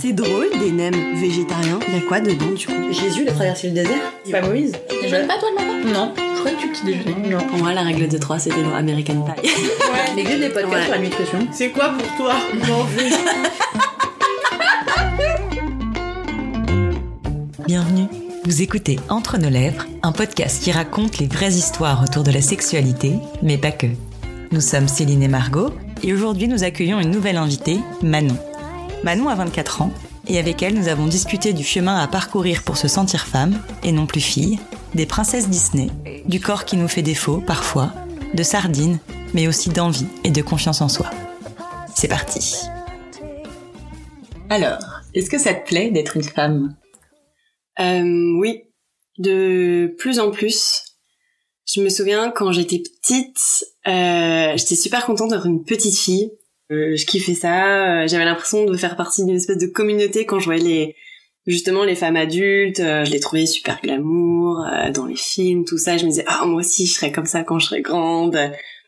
C'est drôle, des nems végétariens. Il y a quoi dedans du coup Jésus, il a traversé le désert C'est pas Moïse Tu déjeunes pas toi le matin Non. Je crois que tu petit déjeuner. Non. Pour moi, la règle de 3, c'était dans American Pie. Ouais. Les des podcasts Ouais. sur la nutrition. C'est quoi pour toi manger Bienvenue. Vous écoutez Entre nos lèvres, un podcast qui raconte les vraies histoires autour de la sexualité, mais pas que. Nous sommes Céline et Margot, et aujourd'hui nous accueillons une nouvelle invitée, Manon. Manon a 24 ans, et avec elle nous avons discuté du chemin à parcourir pour se sentir femme, et non plus fille, des princesses Disney, du corps qui nous fait défaut parfois, de sardines, mais aussi d'envie et de confiance en soi. C'est parti. Alors, est-ce que ça te plaît d'être une femme? Euh, oui, de plus en plus. Je me souviens quand j'étais petite, euh, j'étais super contente d'être une petite fille. Euh, je kiffais ça. euh, J'avais l'impression de faire partie d'une espèce de communauté quand je voyais les justement les femmes adultes. euh, je les trouvais super glamour dans les films, tout ça. Je me disais ah moi aussi je serais comme ça quand je serais grande.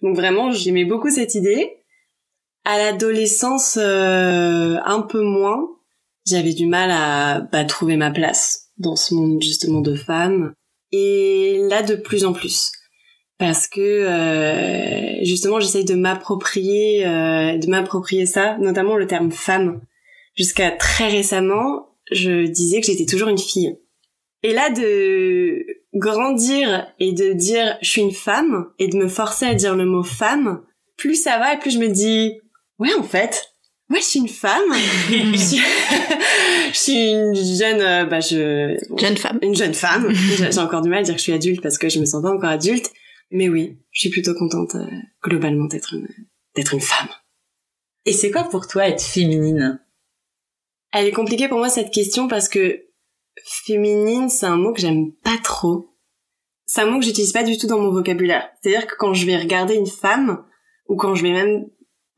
Donc vraiment j'aimais beaucoup cette idée. À l'adolescence, euh, un peu moins. J'avais du mal à bah, trouver ma place dans ce monde justement de femmes. Et là, de plus en plus. Parce que euh, justement, j'essaye de m'approprier, euh, de m'approprier ça, notamment le terme femme. Jusqu'à très récemment, je disais que j'étais toujours une fille. Et là, de grandir et de dire je suis une femme et de me forcer à dire le mot femme, plus ça va et plus je me dis ouais en fait, ouais je suis une femme. je, suis... je suis une jeune, euh, bah je Jeune femme. une jeune femme. J'ai j'ai encore du mal à dire que je suis adulte parce que je me sens pas encore adulte. Mais oui, je suis plutôt contente euh, globalement d'être une d'être une femme. Et c'est quoi pour toi être féminine? Elle est compliquée pour moi cette question parce que féminine, c'est un mot que j'aime pas trop. C'est un mot que j'utilise pas du tout dans mon vocabulaire. C'est-à-dire que quand je vais regarder une femme ou quand je vais même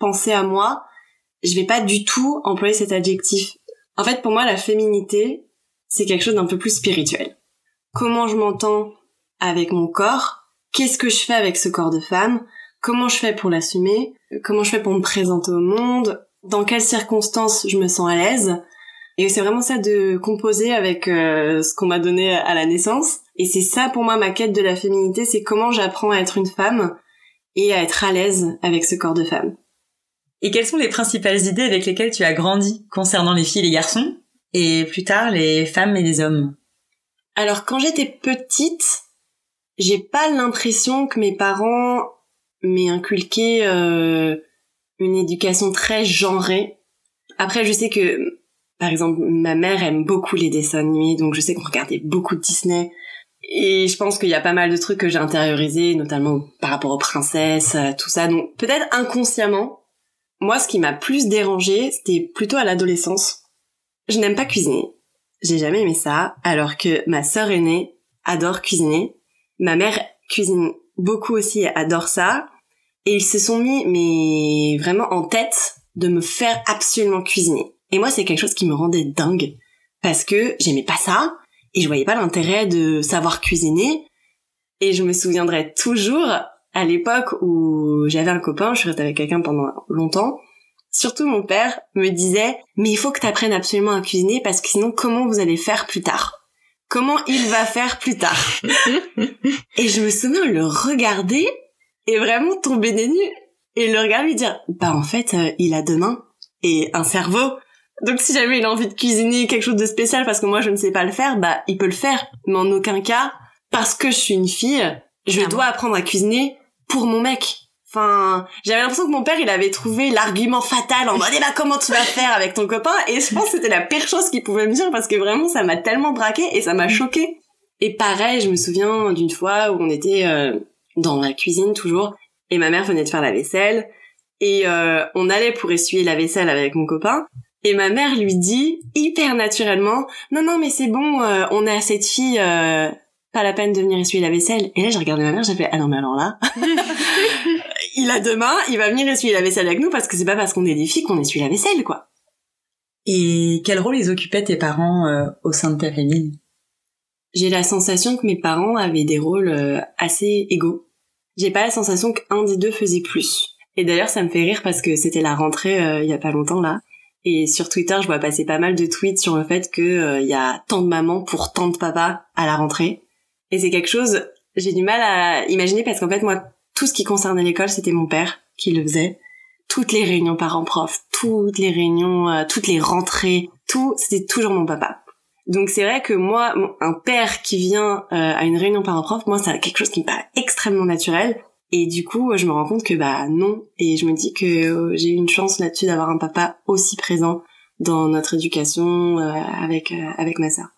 penser à moi, je vais pas du tout employer cet adjectif. En fait, pour moi, la féminité, c'est quelque chose d'un peu plus spirituel. Comment je m'entends avec mon corps Qu'est-ce que je fais avec ce corps de femme? Comment je fais pour l'assumer? Comment je fais pour me présenter au monde? Dans quelles circonstances je me sens à l'aise? Et c'est vraiment ça de composer avec euh, ce qu'on m'a donné à la naissance. Et c'est ça pour moi ma quête de la féminité, c'est comment j'apprends à être une femme et à être à l'aise avec ce corps de femme. Et quelles sont les principales idées avec lesquelles tu as grandi concernant les filles et les garçons et plus tard les femmes et les hommes? Alors quand j'étais petite, j'ai pas l'impression que mes parents m'aient inculqué euh, une éducation très genrée. Après, je sais que, par exemple, ma mère aime beaucoup les dessins animés, donc je sais qu'on regardait beaucoup Disney. Et je pense qu'il y a pas mal de trucs que j'ai intériorisés, notamment par rapport aux princesses, euh, tout ça. Donc peut-être inconsciemment, moi, ce qui m'a plus dérangé, c'était plutôt à l'adolescence. Je n'aime pas cuisiner. J'ai jamais aimé ça, alors que ma sœur aînée adore cuisiner. Ma mère cuisine beaucoup aussi, adore ça. Et ils se sont mis, mais vraiment en tête, de me faire absolument cuisiner. Et moi, c'est quelque chose qui me rendait dingue. Parce que j'aimais pas ça, et je voyais pas l'intérêt de savoir cuisiner. Et je me souviendrai toujours, à l'époque où j'avais un copain, je suis avec quelqu'un pendant longtemps, surtout mon père me disait, mais il faut que tu apprennes absolument à cuisiner parce que sinon comment vous allez faire plus tard? Comment il va faire plus tard Et je me souviens le regarder et vraiment tomber des nues et le regarder lui dire, bah en fait, euh, il a deux mains et un cerveau. Donc si jamais il a envie de cuisiner quelque chose de spécial parce que moi je ne sais pas le faire, bah il peut le faire. Mais en aucun cas, parce que je suis une fille, je Clairement. dois apprendre à cuisiner pour mon mec. Enfin, j'avais l'impression que mon père, il avait trouvé l'argument fatal en mode, eh bah, comment tu vas faire avec ton copain? Et je pense que c'était la pire chose qu'il pouvait me dire parce que vraiment, ça m'a tellement braqué et ça m'a choqué. Et pareil, je me souviens d'une fois où on était euh, dans la cuisine toujours et ma mère venait de faire la vaisselle et euh, on allait pour essuyer la vaisselle avec mon copain et ma mère lui dit hyper naturellement, non, non, mais c'est bon, euh, on a cette fille, euh, pas la peine de venir essuyer la vaisselle. Et là, j'ai regardé ma mère, j'ai fait, ah non, mais alors là, il a deux mains, il va venir essuyer la vaisselle avec nous parce que c'est pas parce qu'on est des filles qu'on essuie la vaisselle, quoi. Et quel rôle ils occupaient tes parents euh, au sein de ta famille? J'ai la sensation que mes parents avaient des rôles euh, assez égaux. J'ai pas la sensation qu'un des deux faisait plus. Et d'ailleurs, ça me fait rire parce que c'était la rentrée euh, il y a pas longtemps là. Et sur Twitter, je vois passer pas mal de tweets sur le fait que il y a tant de mamans pour tant de papas à la rentrée. Et c'est quelque chose, j'ai du mal à imaginer parce qu'en fait, moi, tout ce qui concernait l'école, c'était mon père qui le faisait. Toutes les réunions parents-prof, toutes les réunions, euh, toutes les rentrées, tout, c'était toujours mon papa. Donc c'est vrai que moi, un père qui vient euh, à une réunion parents-prof, moi, c'est quelque chose qui me paraît extrêmement naturel. Et du coup, je me rends compte que bah non. Et je me dis que euh, j'ai eu une chance là-dessus d'avoir un papa aussi présent dans notre éducation euh, avec euh, avec ma sœur.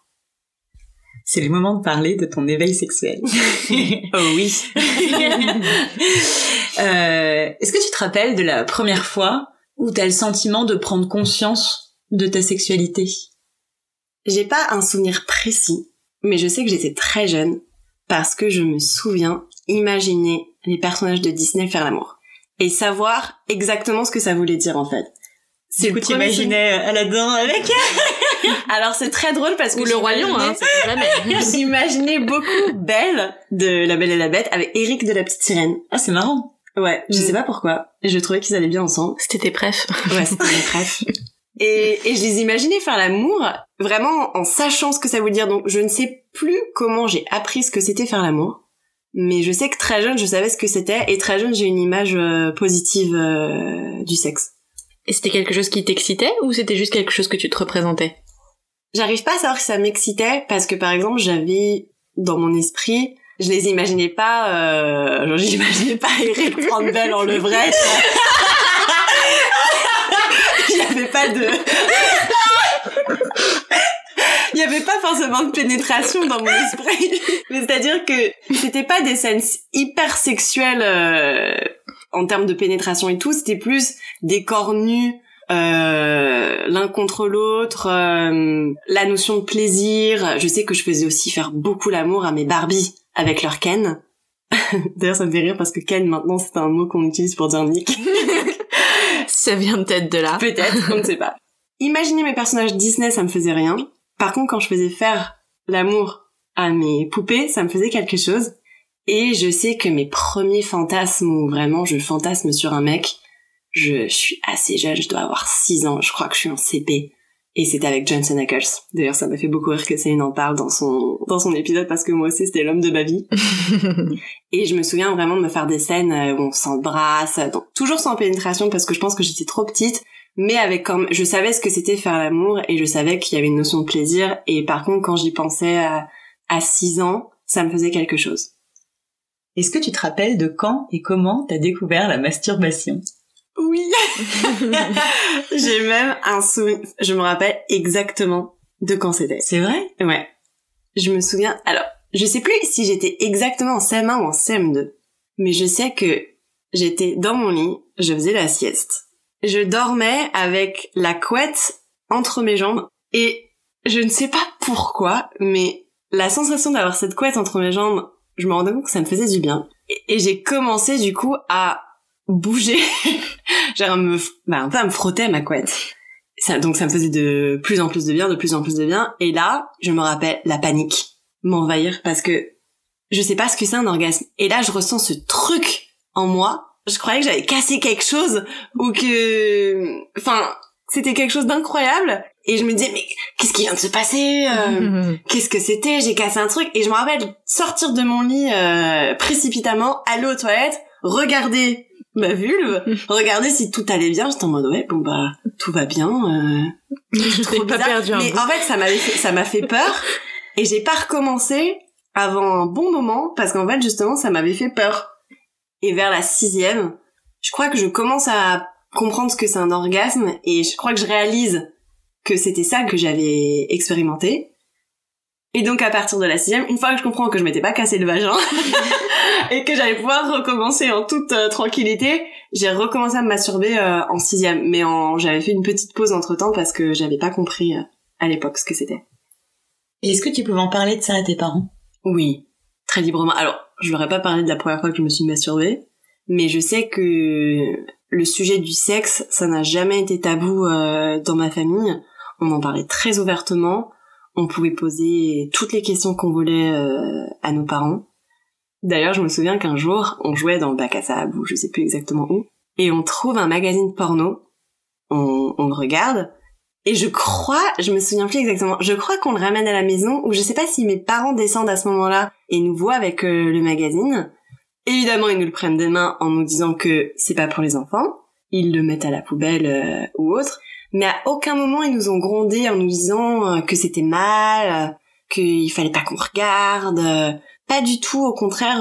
C'est le moment de parler de ton éveil sexuel. oh oui. euh, Est-ce que tu te rappelles de la première fois où tu as le sentiment de prendre conscience de ta sexualité? J'ai pas un souvenir précis, mais je sais que j'étais très jeune parce que je me souviens imaginer les personnages de Disney faire l'amour et savoir exactement ce que ça voulait dire en fait. C'est le premier imaginais Aladdin avec Alors c'est très drôle parce que ou le roi lion hein. J'imaginais beaucoup Belle de La Belle et la Bête avec Eric de la petite sirène. Ah c'est marrant. Ouais, je sais pas pourquoi. Je trouvais qu'ils allaient bien ensemble. C'était tes prefs. Ouais, c'était mes prefs. Et, et je les imaginais faire l'amour vraiment en sachant ce que ça voulait dire. Donc je ne sais plus comment j'ai appris ce que c'était faire l'amour. Mais je sais que très jeune, je savais ce que c'était. Et très jeune, j'ai une image euh, positive euh, du sexe. Et c'était quelque chose qui t'excitait ou c'était juste quelque chose que tu te représentais? J'arrive pas à savoir si ça m'excitait parce que par exemple, j'avais dans mon esprit, je les imaginais pas, euh, j'imaginais pas Eric prendre belle en levrette. Il y avait pas de... Il y avait pas forcément de pénétration dans mon esprit. Mais c'est-à-dire que c'était pas des scènes hyper sexuelles euh, en termes de pénétration et tout, c'était plus des corps nus euh, l'un contre l'autre, euh, la notion de plaisir. Je sais que je faisais aussi faire beaucoup l'amour à mes Barbies avec leur Ken. D'ailleurs, ça me fait rire parce que Ken, maintenant, c'est un mot qu'on utilise pour dire Nick. ça vient peut-être de là. Peut-être, on ne sait pas. Imaginer mes personnages Disney, ça me faisait rien. Par contre, quand je faisais faire l'amour à mes poupées, ça me faisait quelque chose. Et je sais que mes premiers fantasmes où vraiment je fantasme sur un mec, je suis assez jeune, je dois avoir 6 ans, je crois que je suis en CP. Et c'était avec Johnson Ackles. D'ailleurs, ça m'a fait beaucoup rire que Céline en parle dans son, dans son épisode parce que moi aussi, c'était l'homme de ma vie. et je me souviens vraiment de me faire des scènes où on s'embrasse, donc toujours sans pénétration parce que je pense que j'étais trop petite, mais avec comme, je savais ce que c'était faire l'amour et je savais qu'il y avait une notion de plaisir. Et par contre, quand j'y pensais à, à 6 ans, ça me faisait quelque chose. Est-ce que tu te rappelles de quand et comment t'as découvert la masturbation? Oui. J'ai même un souvenir. Je me rappelle exactement de quand c'était. C'est vrai? Ouais. Je me souviens. Alors, je sais plus si j'étais exactement en CM1 ou en CM2, mais je sais que j'étais dans mon lit, je faisais la sieste. Je dormais avec la couette entre mes jambes et je ne sais pas pourquoi, mais la sensation d'avoir cette couette entre mes jambes, je me rendais compte que ça me faisait du bien. Et, j'ai commencé du coup à bouger, genre me, bah, un peu à me frotter ma couette. Ça, donc ça me faisait de plus en plus de bien, de plus en plus de bien. Et là, je me rappelle la panique m'envahir parce que je sais pas ce que c'est un orgasme. Et là, je ressens ce truc en moi. Je croyais que j'avais cassé quelque chose ou que, enfin, c'était quelque chose d'incroyable. Et je me disais, mais qu'est-ce qui vient de se passer euh, Qu'est-ce que c'était J'ai cassé un truc. Et je me rappelle sortir de mon lit euh, précipitamment, aller aux toilettes, regarder ma vulve, regarder si tout allait bien. J'étais en mode, ouais, bon bah, tout va bien. Euh, trop pas perdu Mais en fait, ça m'a fait, ça m'a fait peur. Et j'ai pas recommencé avant un bon moment parce qu'en fait, justement, ça m'avait fait peur. Et vers la sixième, je crois que je commence à comprendre ce que c'est un orgasme et je crois que je réalise que c'était ça que j'avais expérimenté. Et donc à partir de la sixième, une fois que je comprends que je m'étais pas cassé le vagin et que j'allais pouvoir recommencer en toute euh, tranquillité, j'ai recommencé à me masturber euh, en sixième. Mais en... j'avais fait une petite pause entre temps parce que j'avais pas compris euh, à l'époque ce que c'était. Et est-ce que tu pouvais en parler de ça à tes parents? Oui, très librement. Alors, je leur ai pas parlé de la première fois que je me suis masturbée, mais je sais que le sujet du sexe, ça n'a jamais été tabou dans ma famille on en parlait très ouvertement, on pouvait poser toutes les questions qu'on voulait euh, à nos parents. D'ailleurs, je me souviens qu'un jour, on jouait dans le bac à sable ou je sais plus exactement où, et on trouve un magazine porno on, on le regarde. Et je crois, je me souviens plus exactement, je crois qu'on le ramène à la maison, ou je sais pas si mes parents descendent à ce moment-là et nous voient avec euh, le magazine. Évidemment, ils nous le prennent des mains en nous disant que c'est pas pour les enfants. Ils le mettent à la poubelle euh, ou autre. Mais à aucun moment, ils nous ont grondé en nous disant euh, que c'était mal, euh, qu'il fallait pas qu'on regarde. euh, pas du tout, au contraire,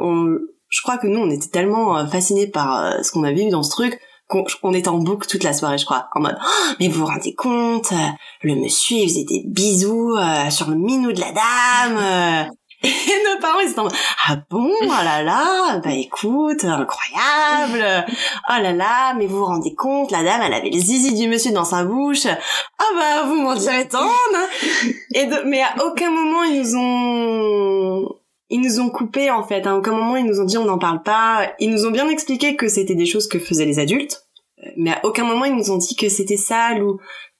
on, je crois que nous, on était tellement fascinés par ce qu'on avait vu dans ce truc qu'on on était en boucle toute la soirée, je crois, en mode Oh, mais vous vous rendez compte, le monsieur il faisait des bisous sur le minou de la dame. Et nos parents ils étaient en ah bon, oh là là, bah écoute, incroyable, oh là là, mais vous vous rendez compte, la dame elle avait le zizi du monsieur dans sa bouche, ah bah vous m'en direz tant. hein. Et de- mais à aucun moment ils nous ont ils nous ont coupé en fait. À aucun moment ils nous ont dit on n'en parle pas. Ils nous ont bien expliqué que c'était des choses que faisaient les adultes, mais à aucun moment ils nous ont dit que c'était sale ou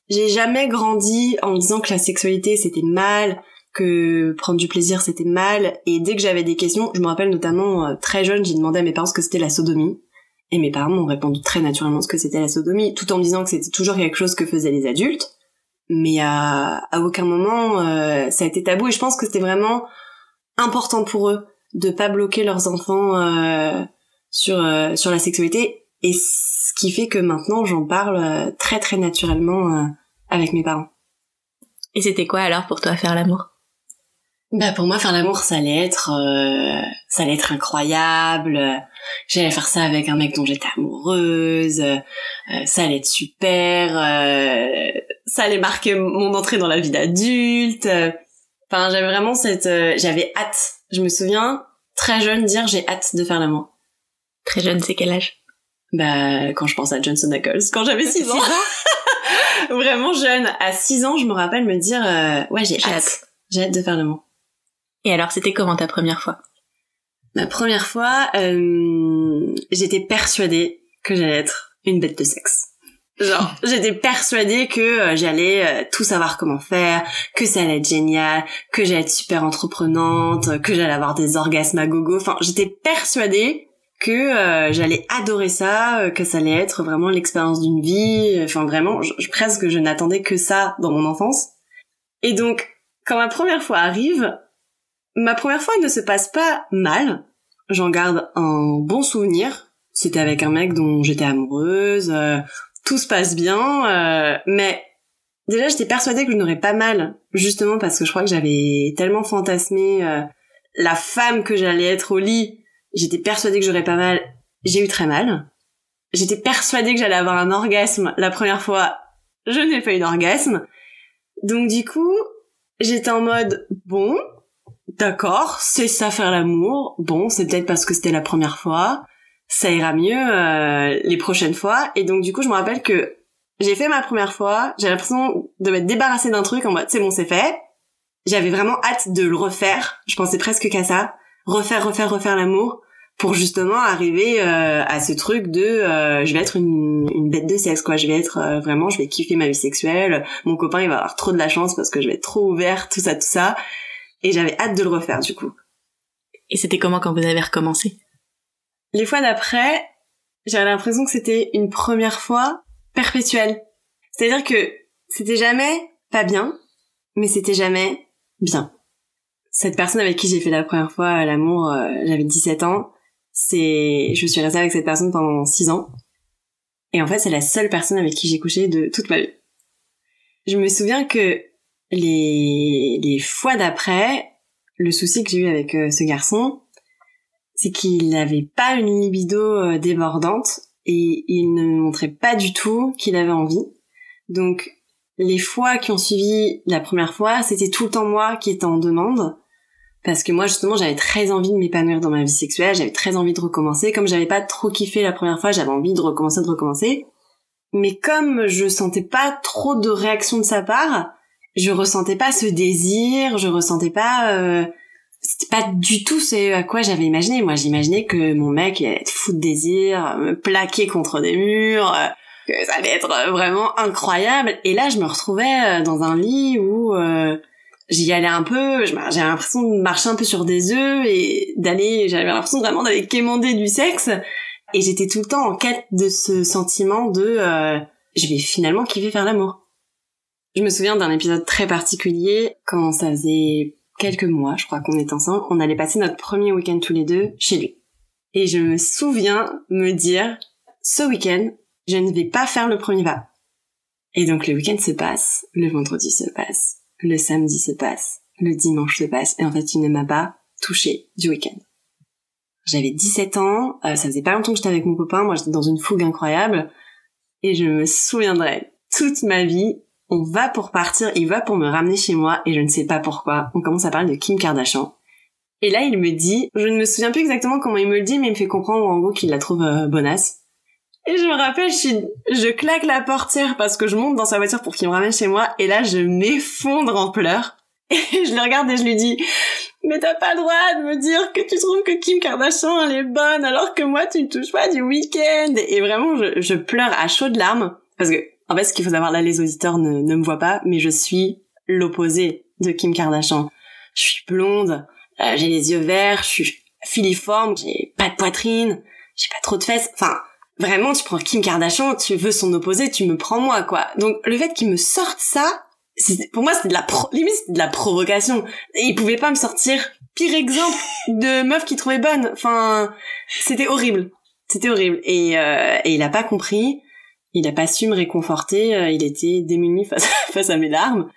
j'ai jamais grandi en me disant que la sexualité c'était mal, que prendre du plaisir c'était mal. Et dès que j'avais des questions, je me rappelle notamment euh, très jeune, j'ai demandé à mes parents ce que c'était la sodomie. Et mes parents m'ont répondu très naturellement ce que c'était la sodomie, tout en me disant que c'était toujours quelque chose que faisaient les adultes. Mais à, à aucun moment euh, ça a été tabou. Et je pense que c'était vraiment important pour eux de pas bloquer leurs enfants euh, sur euh, sur la sexualité. Et ce qui fait que maintenant j'en parle euh, très très naturellement euh, avec mes parents. Et c'était quoi alors pour toi faire l'amour? Bah pour moi faire l'amour ça allait être euh, ça allait être incroyable. J'allais faire ça avec un mec dont j'étais amoureuse. euh, ça allait être super. euh, ça allait marquer mon entrée dans la vie d'adulte. Enfin j'avais vraiment cette euh, j'avais hâte. Je me souviens très jeune dire j'ai hâte de faire l'amour. Très jeune, c'est quel âge? Bah quand je pense à Johnson Knuckles quand j'avais 6 ans. vraiment jeune à 6 ans je me rappelle me dire euh, ouais j'ai hâte. J'ai hâte de faire l'amour. Et alors, c'était comment ta première fois? Ma première fois, euh, j'étais persuadée que j'allais être une bête de sexe. Genre, j'étais persuadée que euh, j'allais euh, tout savoir comment faire, que ça allait être génial, que j'allais être super entreprenante, que j'allais avoir des orgasmes à gogo. Enfin, j'étais persuadée que euh, j'allais adorer ça, euh, que ça allait être vraiment l'expérience d'une vie. Enfin, vraiment, je, je- presque je n'attendais que ça dans mon enfance. Et donc, quand ma première fois arrive, ma première fois ne se passe pas mal. J'en garde un bon souvenir. C'était avec un mec dont j'étais amoureuse. euh, tout se passe bien. euh, mais déjà, j'étais persuadée que je n'aurais pas mal. Justement parce que je crois que j'avais tellement fantasmé euh, la femme que j'allais être au lit. J'étais persuadée que j'aurais pas mal. J'ai eu très mal. J'étais persuadée que j'allais avoir un orgasme la première fois. Je n'ai pas eu d'orgasme. Donc du coup, j'étais en mode bon, d'accord, c'est ça faire l'amour. Bon, c'est peut-être parce que c'était la première fois. Ça ira mieux euh, les prochaines fois. Et donc du coup, je me rappelle que j'ai fait ma première fois. J'ai l'impression de m'être débarrassée d'un truc en mode c'est bon, c'est fait. J'avais vraiment hâte de le refaire. Je pensais presque qu'à ça, refaire, refaire, refaire l'amour pour justement arriver euh, à ce truc de euh, je vais être une, une bête de sexe quoi. Je vais être euh, vraiment, je vais kiffer ma vie sexuelle. Mon copain il va avoir trop de la chance parce que je vais être trop ouverte, tout ça, tout ça. Et j'avais hâte de le refaire du coup. Et c'était comment quand vous avez recommencé? Les fois d'après, j'avais l'impression que c'était une première fois perpétuelle. C'est-à-dire que c'était jamais pas bien, mais c'était jamais bien. Cette personne avec qui j'ai fait la première fois l'amour, euh, j'avais 17 ans, c'est, je suis restée avec cette personne pendant 6 ans. Et en fait, c'est la seule personne avec qui j'ai couché de toute ma vie. Je me souviens que les, les fois d'après, le souci que j'ai eu avec euh, ce garçon, c'est qu'il n'avait pas une libido euh, débordante et il ne montrait pas du tout qu'il avait envie. Donc les fois qui ont suivi la première fois, c'était tout le temps moi qui étais en demande parce que moi justement j'avais très envie de m'épanouir dans ma vie sexuelle, j'avais très envie de recommencer. Comme j'avais pas trop kiffé la première fois, j'avais envie de recommencer, de recommencer. Mais comme je sentais pas trop de réaction de sa part, je ressentais pas ce désir, je ressentais pas euh, c'était pas du tout ce à quoi j'avais imaginé. Moi, j'imaginais que mon mec allait être fou de désir, me plaquer contre des murs, euh, que ça allait être euh, vraiment incroyable. Et là, je me retrouvais euh, dans un lit où euh, j'y allais un peu, j'avais l'impression de marcher un peu sur des œufs et d'aller, j'avais l'impression vraiment d'aller quémander du sexe. Et j'étais tout le temps en quête de ce sentiment de euh, je vais finalement kiffer faire l'amour. Je me souviens d'un épisode très particulier quand ça faisait quelques mois, je crois qu'on est ensemble, on allait passer notre premier week-end tous les deux chez lui. Et je me souviens me dire, ce week-end, je ne vais pas faire le premier pas. Et donc le week-end se passe, le vendredi se passe, le samedi se passe, le dimanche se passe, et en fait il ne m'a pas touché du week-end. J'avais 17 ans, euh, ça faisait pas longtemps que j'étais avec mon copain, moi j'étais dans une fougue incroyable, et je me souviendrai toute ma vie, on va pour partir, il va pour me ramener chez moi, et je ne sais pas pourquoi, on commence à parler de Kim Kardashian. Et là il me dit, je ne me souviens plus exactement comment il me le dit, mais il me fait comprendre en gros qu'il la trouve euh, bonasse. Et je me rappelle, je, je claque la portière parce que je monte dans sa voiture pour qu'il me ramène chez moi, et là je m'effondre en pleurs. Et je le regarde et je lui dis, mais t'as pas le droit de me dire que tu trouves que Kim Kardashian elle est bonne alors que moi tu ne touches pas du week-end. Et vraiment je, je pleure à chaudes larmes parce que en fait ce qu'il faut savoir là les auditeurs ne, me voient pas mais je suis l'opposé de Kim Kardashian. Je suis blonde, euh, j'ai les yeux verts, je suis filiforme, j'ai pas de poitrine, j'ai pas trop de fesses. Enfin vraiment tu prends Kim Kardashian, tu veux son opposé, tu me prends moi quoi. Donc le fait qu'il me sorte ça, pour moi c'était de la de la provocation il pouvait pas me sortir pire exemple de meuf qui trouvait bonne enfin c'était horrible c'était horrible et, euh, et il a pas compris il a pas su me réconforter euh, il était démuni face à, face à mes larmes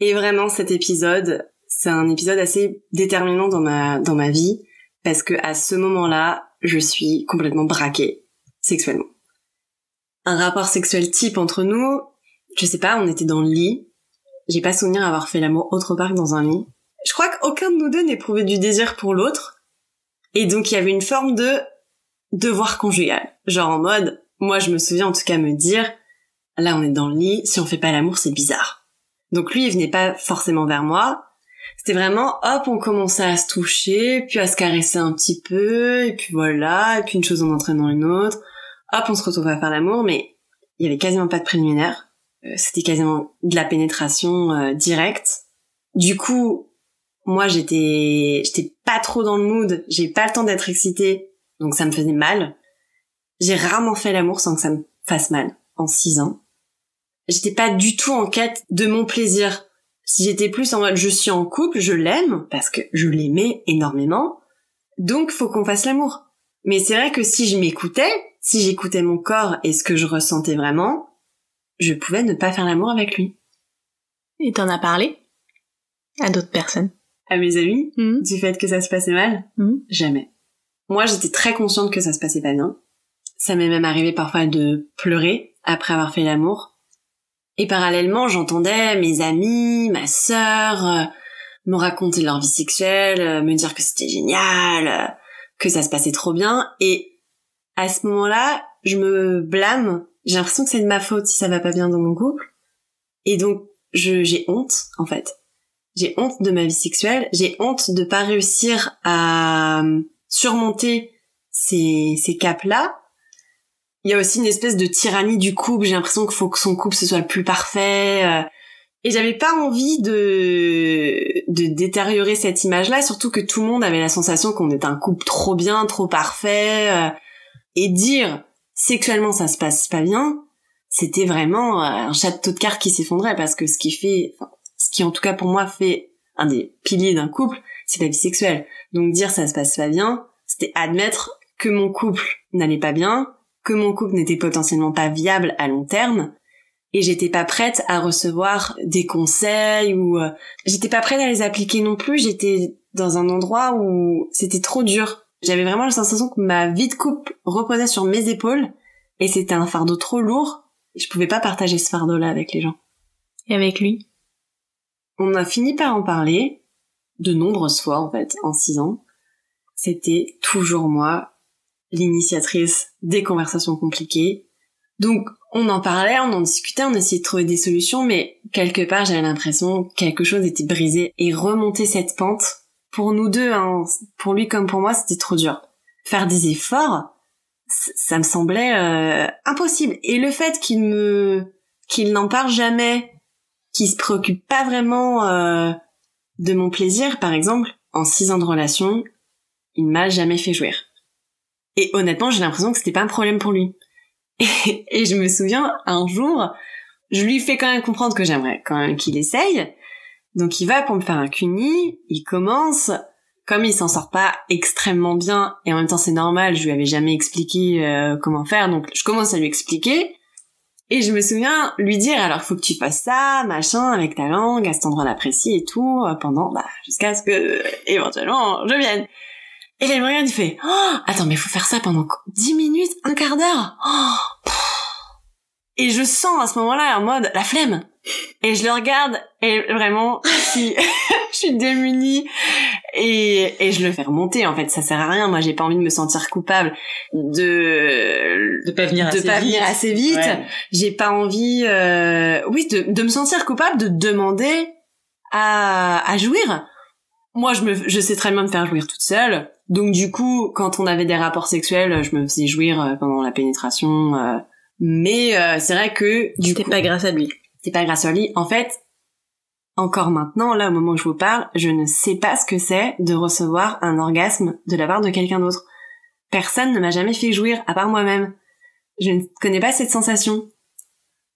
et vraiment cet épisode c'est un épisode assez déterminant dans ma dans ma vie parce que à ce moment-là je suis complètement braquée sexuellement un rapport sexuel type entre nous je sais pas on était dans le lit j'ai pas souvenir avoir fait l'amour autre part que dans un lit. Je crois qu'aucun de nous deux n'éprouvait du désir pour l'autre. Et donc il y avait une forme de devoir conjugal. Genre en mode, moi je me souviens en tout cas me dire, là on est dans le lit, si on fait pas l'amour c'est bizarre. Donc lui il venait pas forcément vers moi. C'était vraiment, hop, on commençait à se toucher, puis à se caresser un petit peu, et puis voilà, et puis une chose en entraînant une autre. Hop, on se retrouve à faire l'amour, mais il y avait quasiment pas de préliminaire. Euh, c'était quasiment de la pénétration euh, directe. Du coup, moi j'étais j'étais pas trop dans le mood, j'ai pas le temps d'être excitée, donc ça me faisait mal. J'ai rarement fait l'amour sans que ça me fasse mal en six ans. J'étais pas du tout en quête de mon plaisir. Si j'étais plus en mode je suis en couple, je l'aime parce que je l'aimais énormément, donc faut qu'on fasse l'amour. Mais c'est vrai que si je m'écoutais, si j'écoutais mon corps et ce que je ressentais vraiment, je pouvais ne pas faire l'amour avec lui. Et t'en as parlé À d'autres personnes? À mes amis Mhm. Du fait que ça se passait mal? Mhm. Jamais. Moi, j'étais très consciente que ça se passait pas bien. Ça m'est même arrivé parfois de pleurer après avoir fait l'amour. Et parallèlement, j'entendais mes amis, ma sœur, euh, me raconter leur vie sexuelle, euh, me dire que c'était génial, euh, que ça se passait trop bien. Et à ce moment-là, je me blâme. J'ai l'impression que c'est de ma faute si ça va pas bien dans mon couple. Et donc, j'ai honte, en fait. J'ai honte de ma vie sexuelle. J'ai honte de pas réussir à surmonter ces, ces caps-là. Il y a aussi une espèce de tyrannie du couple. J'ai l'impression qu'il faut que son couple ce soit le plus parfait. euh, et j'avais pas envie de, de détériorer cette image-là, surtout que tout le monde avait la sensation qu'on était un couple trop bien, trop parfait. euh, et dire sexuellement ça se passe pas bien, c'était vraiment euh, un château de cartes qui s'effondrait parce que ce qui fait, enfin, ce qui en tout cas pour moi fait un des piliers d'un couple, c'est la vie sexuelle. Donc dire ça se passe pas bien, c'était admettre que mon couple n'allait pas bien, que mon couple n'était potentiellement pas viable à long terme, et j'étais pas prête à recevoir des conseils ou euh, j'étais pas prête à les appliquer non plus. J'étais dans un endroit où c'était trop dur. J'avais vraiment la sensation que ma vie de couple reposait sur mes épaules et c'était un fardeau trop lourd. Et je pouvais pas partager ce fardeau-là avec les gens. Et avec lui? On a fini par en parler de nombreuses fois en fait en six ans. C'était toujours moi l'initiatrice des conversations compliquées. Donc on en parlait, on en discutait, on essayait de trouver des solutions, mais quelque part j'avais l'impression que quelque chose était brisé et remonter cette pente pour nous deux, hein, pour lui comme pour moi, c'était trop dur. Faire des efforts, ça me semblait euh, impossible. Et le fait qu'il me, qu'il n'en parle jamais, qu'il se préoccupe pas vraiment euh, de mon plaisir, par exemple, en six ans de relation, il m'a jamais fait jouir. Et honnêtement, j'ai l'impression que c'était pas un problème pour lui. Et, je me souviens, un jour, je lui fais quand même comprendre que j'aimerais quand même qu'il essaye. Donc il va pour me faire un cuni, il commence, comme il s'en sort pas extrêmement bien, et en même temps c'est normal, je lui avais jamais expliqué euh, comment faire, donc je commence à lui expliquer. Et je me souviens lui dire alors faut que tu fasses ça, machin, avec ta langue, à cet endroit l'apprécie et tout, euh, pendant, bah, jusqu'à ce que, euh, éventuellement, je vienne. Et me regarde, il fait, oh, attends, mais faut faire ça pendant 10 minutes, un quart d'heure. Oh, et je sens à ce moment-là en mode la flemme. Et je le regarde et vraiment, je suis, je suis démunie et, et je le fais remonter. En fait, ça sert à rien. Moi, j'ai pas envie de me sentir coupable de De pas venir de assez pas vite. venir assez vite. Ouais. J'ai pas envie, euh, oui, de, de me sentir coupable de demander à, à jouir. Moi, je me, je sais très bien me faire jouir toute seule. Donc, du coup, quand on avait des rapports sexuels, je me faisais jouir euh, pendant la pénétration. euh, mais euh, c'est vrai que du C'était coup, pas grâce à lui. c'est pas grâce à lui. En fait, encore maintenant, là, au moment où je vous parle, je ne sais pas ce que c'est de recevoir un orgasme de la part de quelqu'un d'autre. Personne ne m'a jamais fait jouir, à part moi-même. Je ne connais pas cette sensation.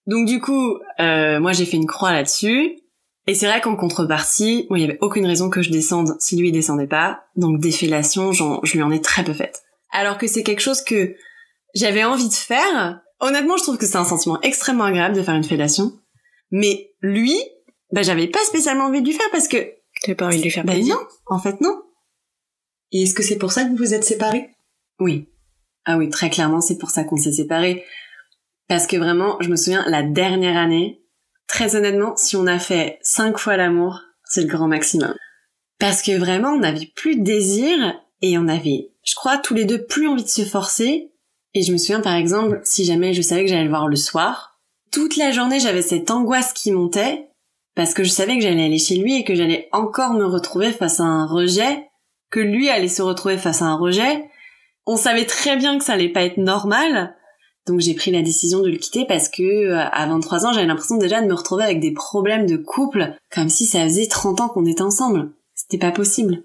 Donc du coup, euh, moi j'ai fait une croix là-dessus. Et c'est vrai qu'en contrepartie, moi il y avait aucune raison que je descende si lui il descendait pas. Donc des fellations, je lui en ai très peu faites. Alors que c'est quelque chose que j'avais envie de faire. Honnêtement, je trouve que c'est un sentiment extrêmement agréable de faire une fellation. Mais lui, bah j'avais pas spécialement envie de lui faire parce que T'avais pas envie de lui faire bah plaisir. non, en fait non. Et est-ce que c'est pour ça que vous vous êtes séparés? Oui. Ah oui, très clairement, c'est pour ça qu'on s'est séparés. Parce que vraiment, je me souviens, la dernière année, très honnêtement, si on a fait cinq fois l'amour, c'est le grand maximum. Parce que vraiment, on n'avait plus de désir et on avait, je crois, tous les deux plus envie de se forcer. Et je me souviens, par exemple, si jamais je savais que j'allais le voir le soir, toute la journée, j'avais cette angoisse qui montait parce que je savais que j'allais aller chez lui et que j'allais encore me retrouver face à un rejet, que lui allait se retrouver face à un rejet. On savait très bien que ça allait pas être normal, donc j'ai pris la décision de le quitter parce que euh, à 23 ans, j'avais l'impression déjà de me retrouver avec des problèmes de couple, comme si ça faisait 30 ans qu'on était ensemble. C'était pas possible.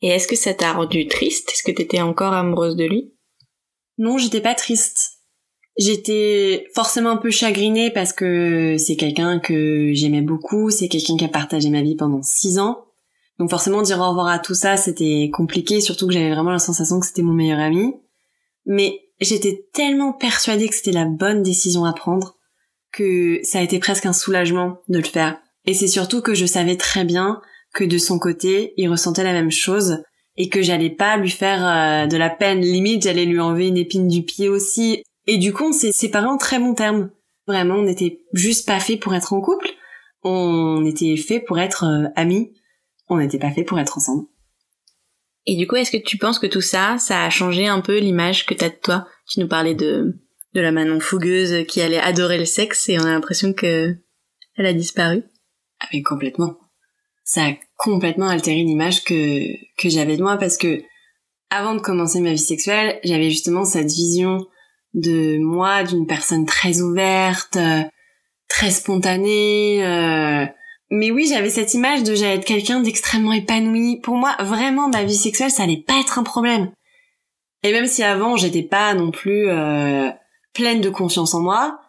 Et est-ce que ça t'a rendu triste? Est-ce que t'étais encore amoureuse de lui? Non, j'étais pas triste. J'étais forcément un peu chagrinée parce que c'est quelqu'un que j'aimais beaucoup, c'est quelqu'un qui a partagé ma vie pendant six ans. Donc forcément dire au revoir à tout ça, c'était compliqué, surtout que j'avais vraiment la sensation que c'était mon meilleur ami. Mais j'étais tellement persuadée que c'était la bonne décision à prendre que ça a été presque un soulagement de le faire. Et c'est surtout que je savais très bien que de son côté, il ressentait la même chose et que j'allais pas lui faire euh, de la peine. Limite, j'allais lui enlever une épine du pied aussi. Et du coup, on s'est séparés en très bons termes. Vraiment, on n'était juste pas fait pour être en couple. On était fait pour être euh, amis. On n'était pas fait pour être ensemble. Et du coup, est-ce que tu penses que tout ça, ça a changé un peu l'image que t'as de toi? Tu nous parlais de de la Manon fougueuse qui allait adorer le sexe et on a l'impression que elle a disparu. Ah complètement. Ça a complètement altéré l'image que que j'avais de moi parce que avant de commencer ma vie sexuelle, j'avais justement cette vision de moi d'une personne très ouverte, euh, très spontanée. euh, Mais oui, j'avais cette image de j'allais être quelqu'un d'extrêmement épanoui. Pour moi, vraiment, ma vie sexuelle, ça allait pas être un problème. Et même si avant, j'étais pas non plus euh, pleine de confiance en moi,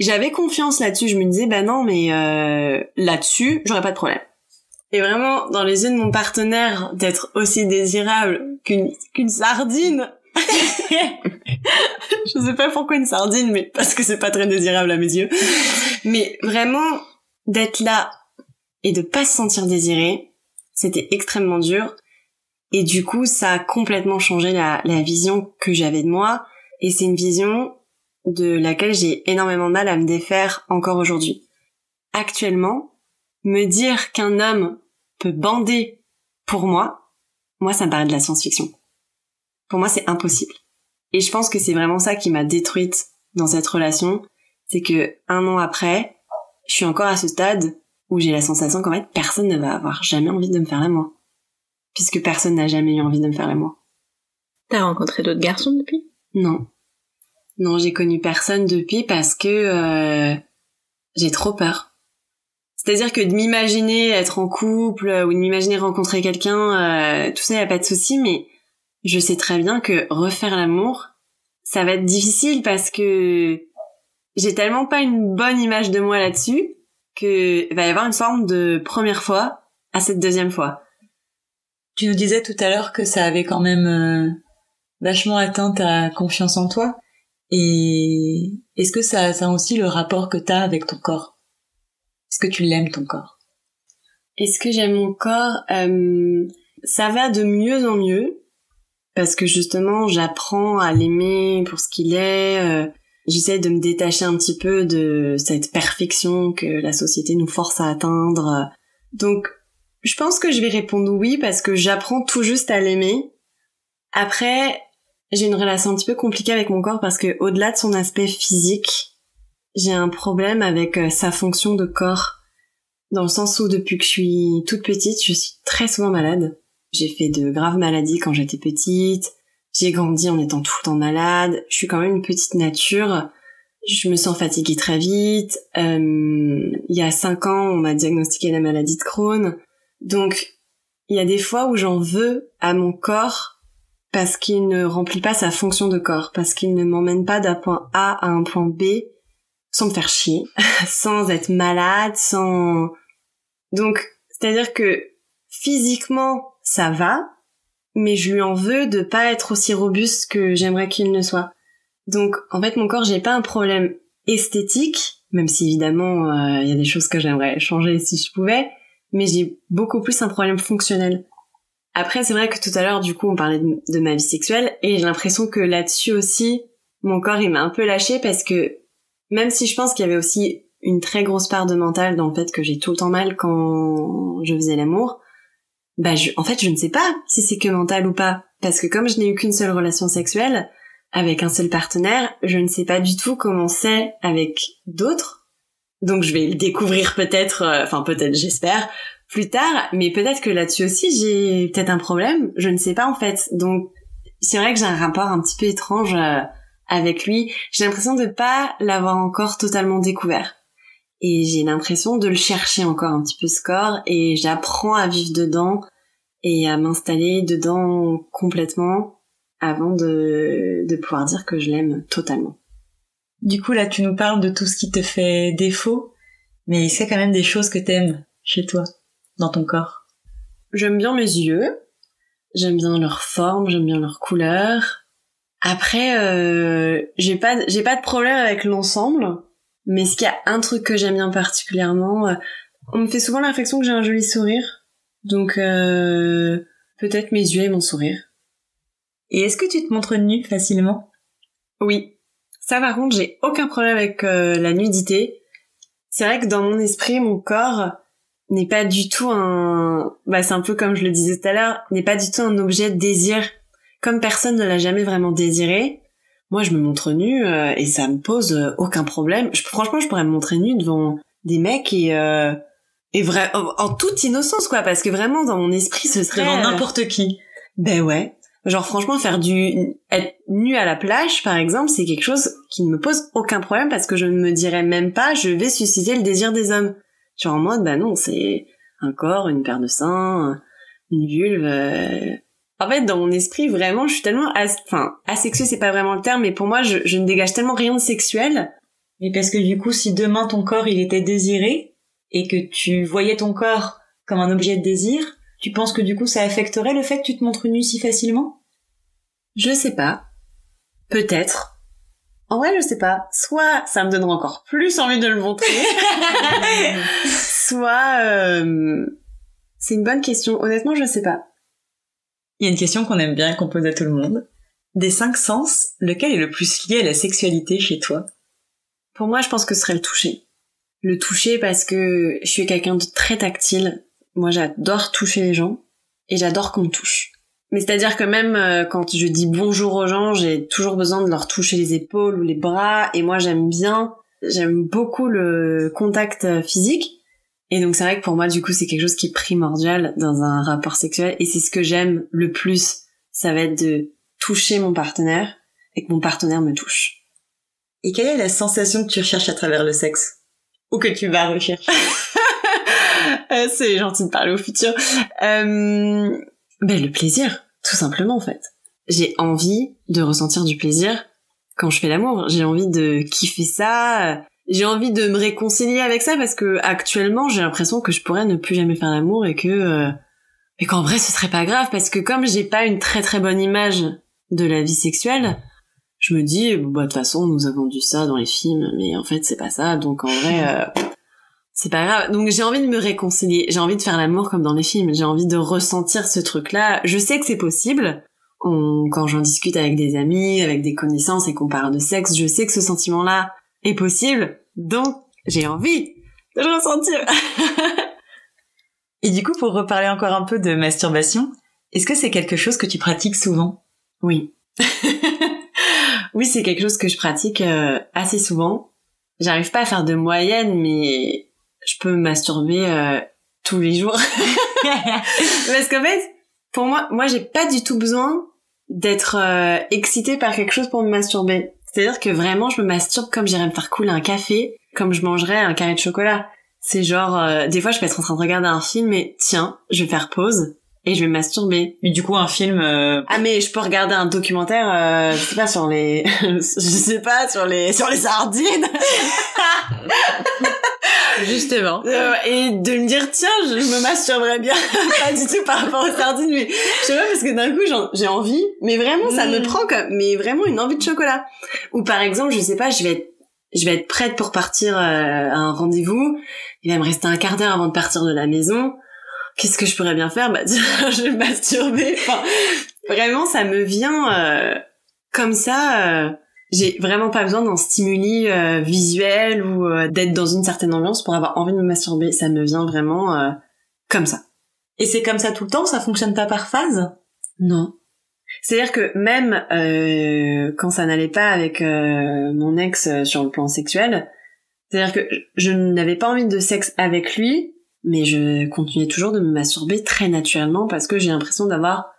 j'avais confiance là-dessus. Je me disais, bah non, mais euh, là-dessus, j'aurais pas de problème. Et vraiment, dans les yeux de mon partenaire, d'être aussi désirable qu'une qu'une sardine. je sais pas pourquoi une sardine, mais parce que c'est pas très désirable à mes yeux. Mais vraiment, d'être là et de pas se sentir désiré, c'était extrêmement dur. Et du coup, ça a complètement changé la, vision que j'avais de moi. Et c'est une vision de laquelle j'ai énormément de mal à me défaire encore aujourd'hui. Actuellement, me dire qu'un homme peut bander pour moi, moi ça me paraît de la science-fiction. Pour moi c'est impossible. Et je pense que c'est vraiment ça qui m'a détruite dans cette relation, c'est que un an après, je suis encore à ce stade où j'ai la sensation qu'en fait personne ne va avoir jamais envie de me faire l'amour. Puisque personne n'a jamais eu envie de me faire l'amour. T'as rencontré d'autres garçons depuis? Non. Non, j'ai connu personne depuis parce que euh, j'ai trop peur. C'est-à-dire que de m'imaginer être en couple euh, ou de m'imaginer rencontrer quelqu'un, euh, tout ça, y a pas de souci, mais je sais très bien que refaire l'amour, ça va être difficile parce que j'ai tellement pas une bonne image de moi là-dessus que va y avoir une forme de première fois à cette deuxième fois. Tu nous disais tout à l'heure que ça avait quand même euh, vachement atteint ta confiance en toi. Et est-ce que ça, ça a aussi le rapport que t'as avec ton corps? Est-ce que tu l'aimes ton corps? Est-ce que j'aime mon corps? Euh, Ça va de mieux en mieux parce que justement j'apprends à l'aimer pour ce qu'il est. Euh, J'essaie de me détacher un petit peu de cette perfection que la société nous force à atteindre. Donc je pense que je vais répondre oui parce que j'apprends tout juste à l'aimer. Après, j'ai une relation un petit peu compliquée avec mon corps parce que au-delà de son aspect physique, j'ai un problème avec euh, sa fonction de corps. Dans le sens où depuis que je suis toute petite, je suis très souvent malade. J'ai fait de graves maladies quand j'étais petite. J'ai grandi en étant tout le temps malade. Je suis quand même une petite nature. Je me sens fatiguée très vite. Euh, il y a cinq ans, on m'a diagnostiqué la maladie de Crohn. Donc, il y a des fois où j'en veux à mon corps parce qu'il ne remplit pas sa fonction de corps, parce qu'il ne m'emmène pas d'un point A à un point B sans me faire chier, sans être malade, sans... Donc, c'est-à-dire que physiquement, ça va, mais je lui en veux de pas être aussi robuste que j'aimerais qu'il ne soit. Donc, en fait, mon corps, j'ai pas un problème esthétique, même si évidemment, euh, il y a des choses que j'aimerais changer si je pouvais, mais j'ai beaucoup plus un problème fonctionnel. Après, c'est vrai que tout à l'heure, du coup, on parlait de, ma vie sexuelle, et j'ai l'impression que là-dessus aussi, mon corps, il m'a un peu lâché parce que, même si je pense qu'il y avait aussi une très grosse part de mental dans le fait que j'ai tout le temps mal quand je faisais l'amour, bah, je, en fait, je ne sais pas si c'est que mental ou pas. Parce que comme je n'ai eu qu'une seule relation sexuelle, avec un seul partenaire, je ne sais pas du tout comment c'est avec d'autres donc je vais le découvrir peut-être, euh, enfin peut-être j'espère, plus tard, mais peut-être que là-dessus aussi j'ai peut-être un problème, je ne sais pas en fait. Donc c'est vrai que j'ai un rapport un petit peu étrange euh, avec lui. J'ai l'impression de pas l'avoir encore totalement découvert. Et j'ai l'impression de le chercher encore un petit peu ce corps et j'apprends à vivre dedans et à m'installer dedans complètement avant de, de pouvoir dire que je l'aime totalement. Du coup, là, tu nous parles de tout ce qui te fait défaut, mais c'est quand même des choses que t'aimes chez toi, dans ton corps. J'aime bien mes yeux, j'aime bien leur forme, j'aime bien leur couleur. Après, euh, j'ai pas, j'ai pas de problème avec l'ensemble, mais ce qu'il y a un truc que j'aime bien particulièrement, euh, on me fait souvent la réflexion que j'ai un joli sourire, donc euh, peut-être mes yeux et mon sourire. Et est-ce que tu te montres nu facilement? Oui, ça, par contre, j'ai aucun problème avec euh, la nudité. C'est vrai que dans mon esprit, mon corps n'est pas du tout un... Bah, c'est un peu comme je le disais tout à l'heure, n'est pas du tout un objet de désir. Comme personne ne l'a jamais vraiment désiré, moi, je me montre nue euh, et ça me pose euh, aucun problème. Je, franchement, je pourrais me montrer nue devant des mecs et... et vrai, en, toute innocence, quoi, parce que vraiment, dans mon esprit, ce serait... Devant n'importe qui. Ben ouais. Genre franchement faire du être nu à la plage par exemple, c'est quelque chose qui ne me pose aucun problème parce que je ne me dirais même pas je vais susciter le désir des hommes. Genre en mode bah non, c'est un corps, une paire de seins, une vulve. Euh. En fait, dans mon esprit, vraiment, je suis tellement, enfin, asexuée, c'est pas vraiment le terme, mais pour moi, je, je ne dégage tellement rien de sexuel. Mais parce que du coup, si demain ton corps il était désiré et que tu voyais ton corps comme un objet de désir, tu penses que du coup ça affecterait le fait que tu te montres nu si facilement? Je sais pas. Peut-être. En vrai, je sais pas. Soit ça me donnera encore plus envie de le montrer, soit euh, c'est une bonne question. Honnêtement, je sais pas. Il y a une question qu'on aime bien qu'on pose à tout le monde. Des cinq sens, lequel est le plus lié à la sexualité chez toi? Pour moi, je pense que ce serait le toucher. Le toucher parce que je suis quelqu'un de très tactile moi, j'adore toucher les gens et j'adore qu'on me touche. Mais c'est-à-dire que même euh, quand je dis bonjour aux gens, j'ai toujours besoin de leur toucher les épaules ou les bras. Et moi, j'aime bien, j'aime beaucoup le contact euh, physique. Et donc, c'est vrai que pour moi, du coup, c'est quelque chose qui est primordial dans un rapport sexuel. Et c'est ce que j'aime le plus. Ça va être de toucher mon partenaire et que mon partenaire me touche. Et quelle est la sensation que tu recherches à travers le sexe? Ou que tu vas rechercher? Euh, c'est gentil de parler au futur. Euh, ben le plaisir, tout simplement en fait. J'ai envie de ressentir du plaisir quand je fais l'amour. J'ai envie de kiffer ça. J'ai envie de me réconcilier avec ça parce que actuellement, j'ai l'impression que je pourrais ne plus jamais faire l'amour et que euh, et qu'en vrai, ce serait pas grave parce que comme j'ai pas une très très bonne image de la vie sexuelle, je me dis bah de toute façon, nous avons vu ça dans les films, mais en fait, c'est pas ça. Donc en vrai, euh, c'est pas grave. Donc j'ai envie de me réconcilier. J'ai envie de faire l'amour comme dans les films. J'ai envie de ressentir ce truc-là. Je sais que c'est possible quand j'en discute avec des amis, avec des connaissances et qu'on parle de sexe, je sais que ce sentiment-là est possible, donc j'ai envie de le ressentir. et du coup, pour reparler encore un peu de masturbation, est-ce que c'est quelque chose que tu pratiques souvent? Oui. oui, c'est quelque chose que je pratique euh, assez souvent. J'arrive pas à faire de moyenne, mais je peux me masturber euh, tous les jours. Parce qu'en fait, pour moi, moi j'ai pas du tout besoin d'être euh, excitée par quelque chose pour me masturber. C'est-à-dire que vraiment, je me masturbe comme j'irais me faire couler un café, comme je mangerais un carré de chocolat. C'est genre, euh, des fois, je peux être en train de regarder un film et tiens, je vais faire pause et je vais masturber. Mais du coup, un film. Euh, ah mais je peux regarder un documentaire, euh, je sais pas sur les, je sais pas sur les sur les sardines. Justement. Euh, et de me dire tiens, je, me masturberais bien, pas du tout par rapport aux sardines, mais je sais pas parce que d'un coup j'ai envie, mais vraiment ça me mm. prend comme, mais vraiment une envie de chocolat. Ou par exemple, je sais pas, je vais être je vais être prête pour partir à un rendez-vous. Il va me rester un quart d'heure avant de partir de la maison qu'est-ce que je pourrais bien faire? Bah, je vais masturber. Enfin, vraiment, ça me vient euh, comme ça. Euh, j'ai vraiment pas besoin d'un stimuli euh, visuel ou d'être dans une certaine ambiance pour avoir envie de me masturber. Ça me vient vraiment comme ça. Et c'est comme ça tout le temps Ça fonctionne pas par phase? Non. C'est-à-dire que même quand ça n'allait pas avec mon ex sur le plan sexuel, c'est-à-dire que je n'avais pas envie de sexe avec lui, mais je continuais toujours de me masturber très naturellement parce que j'ai l'impression d'avoir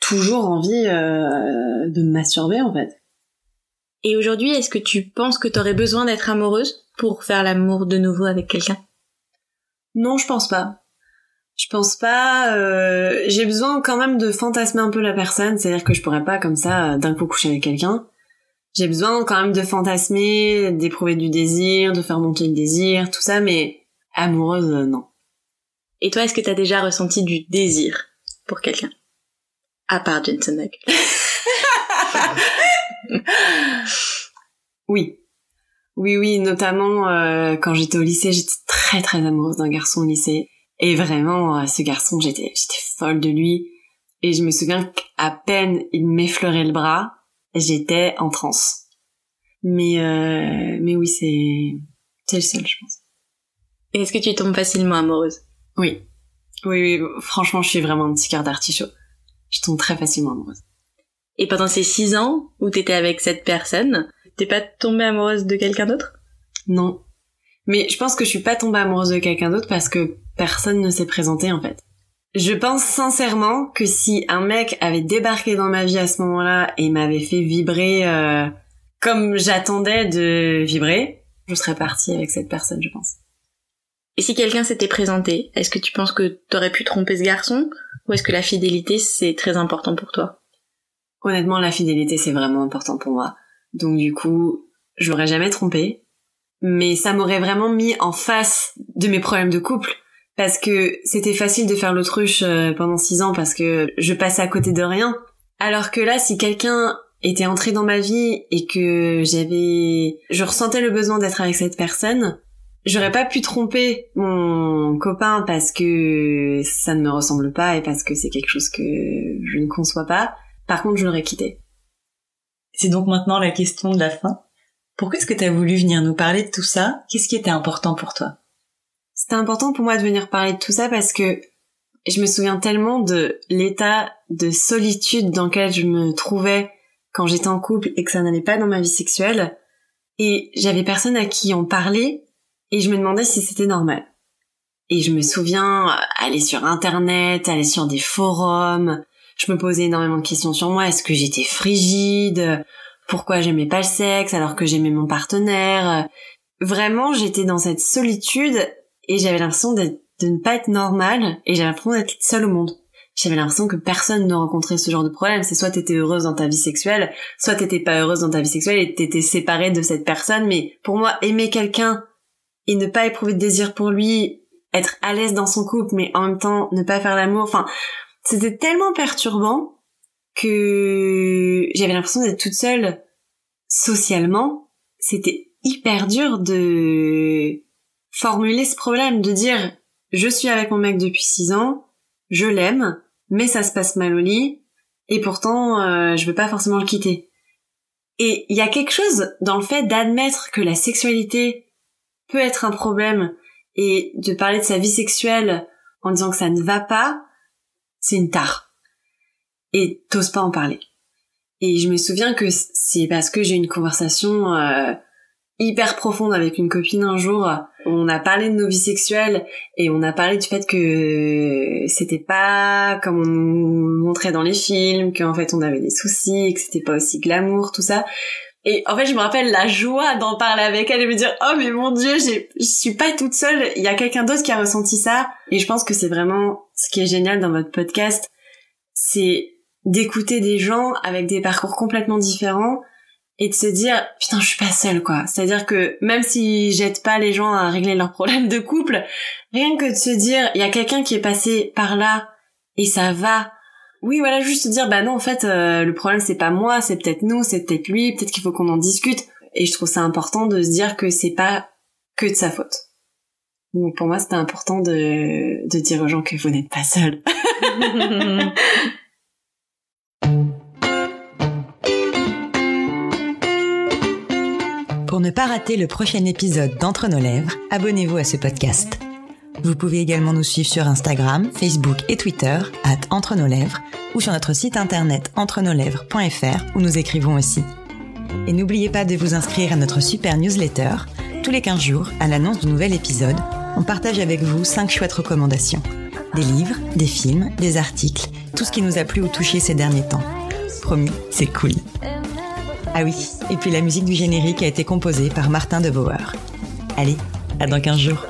toujours envie euh, de me masturber en fait. Et aujourd'hui, est-ce que tu penses que t'aurais besoin d'être amoureuse pour faire l'amour de nouveau avec quelqu'un? Non, je pense pas. Je pense pas. Euh, j'ai besoin quand même de fantasmer un peu la personne, c'est-à-dire que je pourrais pas comme ça d'un coup coucher avec quelqu'un. J'ai besoin quand même de fantasmer, d'éprouver du désir, de faire monter le désir, tout ça, mais amoureuse, non. Et toi, est-ce que t'as déjà ressenti du désir pour quelqu'un? À part Jensen Duck. oui. Oui, oui, notamment euh, quand j'étais au lycée, j'étais très très amoureuse d'un garçon au lycée. Et vraiment, euh, ce garçon, j'étais j'étais folle de lui. Et je me souviens qu'à peine il m'effleurait le bras, j'étais en transe. Mais euh, mais oui, c'est c'est le seul, je pense. Et est-ce que tu tombes facilement amoureuse? Oui. Oui, oui, franchement, je suis vraiment un petit cœur d'artichaut. Je tombe très facilement amoureuse. Et pendant ces six ans où t'étais avec cette personne, t'es pas tombée amoureuse de quelqu'un d'autre? Non. Mais je pense que je suis pas tombée amoureuse de quelqu'un d'autre parce que personne ne s'est présenté en fait. Je pense sincèrement que si un mec avait débarqué dans ma vie à ce moment-là et m'avait fait vibrer euh, comme j'attendais de vibrer, je serais partie avec cette personne, je pense. Et si quelqu'un s'était présenté, est-ce que tu penses que t'aurais pu tromper ce garçon ou est-ce que la fidélité c'est très important pour toi? Honnêtement, la fidélité c'est vraiment important pour moi. Donc du coup, je l'aurais jamais trompé, mais ça m'aurait vraiment mis en face de mes problèmes de couple parce que c'était facile de faire l'autruche euh, pendant six ans parce que je passais à côté de rien. Alors que là, si quelqu'un était entré dans ma vie et que j'avais, je ressentais le besoin d'être avec cette personne, J'aurais pas pu tromper mon copain parce que ça ne me ressemble pas et parce que c'est quelque chose que je ne conçois pas. Par contre, je l'aurais quitté. C'est donc maintenant la question de la fin. Pourquoi est-ce que tu as voulu venir nous parler de tout ça? Qu'est-ce qui était important pour toi? C'était important pour moi de venir parler de tout ça parce que je me souviens tellement de l'état de solitude dans lequel je me trouvais quand j'étais en couple et que ça n'allait pas dans ma vie sexuelle. Et j'avais personne à qui en parler et je me demandais si c'était normal. Et je me souviens aller sur internet, aller sur des forums, je me posais énormément de questions sur moi, est-ce que j'étais frigide? Pourquoi j'aimais pas le sexe alors que j'aimais mon partenaire? Vraiment, j'étais dans cette solitude et j'avais l'impression de ne pas être normale et j'avais l'impression d'être seule au monde. j'avais l'impression que personne ne rencontrait ce genre de problème. C'est soit t'étais heureuse dans ta vie sexuelle, soit t'étais pas heureuse dans ta vie sexuelle et t'étais séparée de cette personne. Mais pour moi, aimer quelqu'un et ne pas éprouver de désir pour lui, être à l'aise dans son couple, mais en même temps ne pas faire l'amour, enfin, c'était tellement perturbant que j'avais l'impression d'être toute seule socialement. C'était hyper dur de formuler ce problème, de dire je suis avec mon mec depuis six ans, je l'aime, mais ça se passe mal au lit, et pourtant euh, je veux pas forcément le quitter. Et il y a quelque chose dans le fait d'admettre que la sexualité peut être un problème et de parler de sa vie sexuelle en disant que ça ne va pas, c'est une tare. Et t'oses pas en parler. Et je me souviens que c'est parce que j'ai eu une conversation euh, hyper profonde avec une copine un jour. On a parlé de nos vies sexuelles et on a parlé du fait que c'était pas comme on nous montrait dans les films, qu'en fait on avait des soucis, que c'était pas aussi glamour, tout ça. Et en fait, je me rappelle la joie d'en parler avec elle et me dire "Oh mais mon dieu, je suis pas toute seule, il y a quelqu'un d'autre qui a ressenti ça." Et je pense que c'est vraiment ce qui est génial dans votre podcast, c'est d'écouter des gens avec des parcours complètement différents et de se dire putain je suis pas seule quoi c'est à dire que même si j'aide pas les gens à régler leurs problèmes de couple rien que de se dire il y a quelqu'un qui est passé par là et ça va oui voilà juste dire bah non en fait euh, le problème c'est pas moi c'est peut-être nous c'est peut-être lui peut-être qu'il faut qu'on en discute. Et je trouve ça important de se dire que c'est pas que de sa faute. Donc pour moi c'était important de de dire aux gens que vous n'êtes pas seuls. Pour ne pas rater le prochain épisode d'Entre nos lèvres, abonnez-vous à ce podcast. Vous pouvez également nous suivre sur Instagram, Facebook et Twitter, at Entre nos lèvres, ou sur notre site internet entrenoslèvres.fr où nous écrivons aussi. Et n'oubliez pas de vous inscrire à notre super newsletter. Tous les 15 jours, à l'annonce du nouvel épisode, on partage avec vous 5 chouettes recommandations. Des livres, des films, des articles, tout ce qui nous a plu ou touché ces derniers temps. Promis, c'est cool. Ah oui, et puis la musique du générique a été composée par Martin de Bauer. Allez, à dans 15 jours.